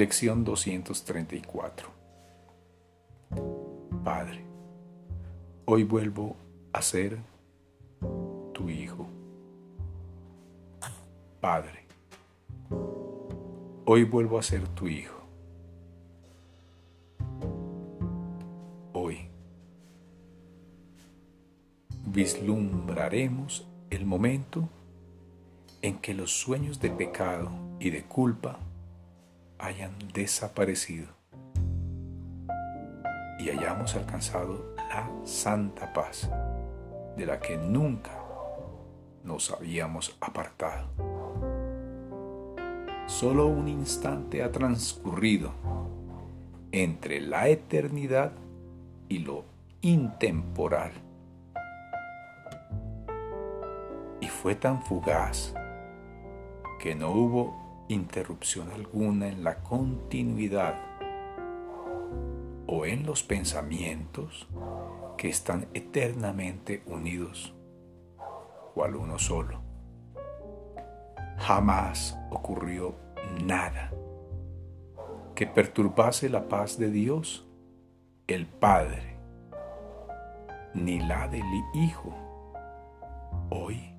Lección 234 Padre, hoy vuelvo a ser tu hijo. Padre, hoy vuelvo a ser tu hijo. Hoy vislumbraremos el momento en que los sueños de pecado y de culpa hayan desaparecido y hayamos alcanzado la santa paz de la que nunca nos habíamos apartado. Solo un instante ha transcurrido entre la eternidad y lo intemporal. Y fue tan fugaz que no hubo interrupción alguna en la continuidad o en los pensamientos que están eternamente unidos, cual uno solo. Jamás ocurrió nada que perturbase la paz de Dios, el Padre, ni la del Hijo. Hoy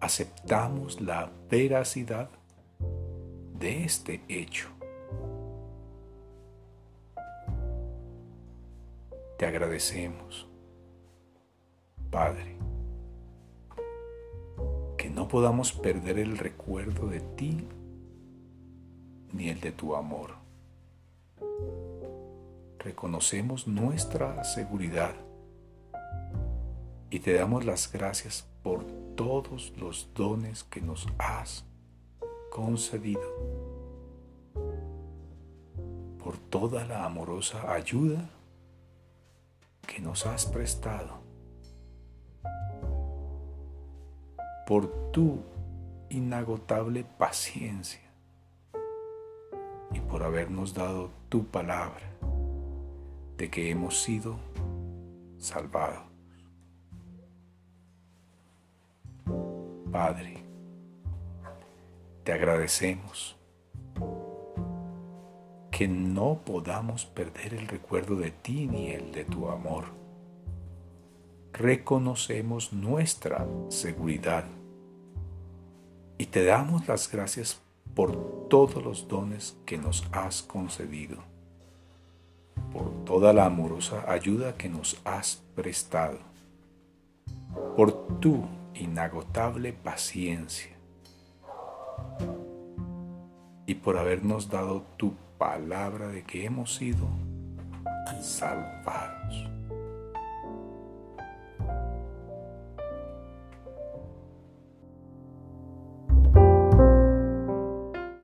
aceptamos la veracidad de este hecho. Te agradecemos, Padre, que no podamos perder el recuerdo de ti ni el de tu amor. Reconocemos nuestra seguridad y te damos las gracias por todos los dones que nos has concedido, por toda la amorosa ayuda que nos has prestado, por tu inagotable paciencia y por habernos dado tu palabra de que hemos sido salvados. Padre, te agradecemos que no podamos perder el recuerdo de ti ni el de tu amor. Reconocemos nuestra seguridad y te damos las gracias por todos los dones que nos has concedido, por toda la amorosa ayuda que nos has prestado, por tu inagotable paciencia y por habernos dado tu palabra de que hemos sido salvados.